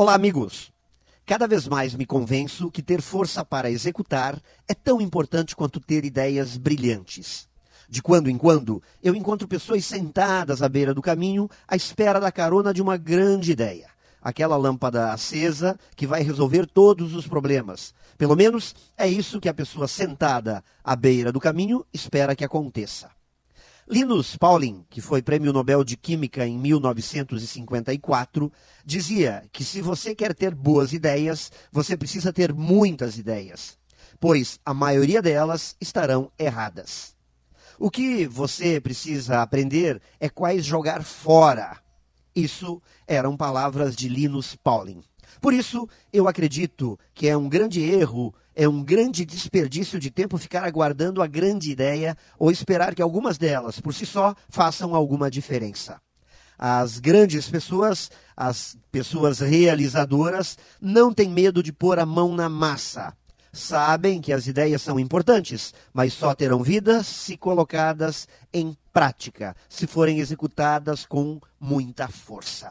Olá, amigos! Cada vez mais me convenço que ter força para executar é tão importante quanto ter ideias brilhantes. De quando em quando, eu encontro pessoas sentadas à beira do caminho à espera da carona de uma grande ideia. Aquela lâmpada acesa que vai resolver todos os problemas. Pelo menos é isso que a pessoa sentada à beira do caminho espera que aconteça. Linus Pauling, que foi prêmio Nobel de Química em 1954, dizia que se você quer ter boas ideias, você precisa ter muitas ideias, pois a maioria delas estarão erradas. O que você precisa aprender é quais jogar fora. Isso eram palavras de Linus Pauling. Por isso, eu acredito que é um grande erro, é um grande desperdício de tempo ficar aguardando a grande ideia ou esperar que algumas delas, por si só, façam alguma diferença. As grandes pessoas, as pessoas realizadoras, não têm medo de pôr a mão na massa. Sabem que as ideias são importantes, mas só terão vida se colocadas em prática, se forem executadas com muita força.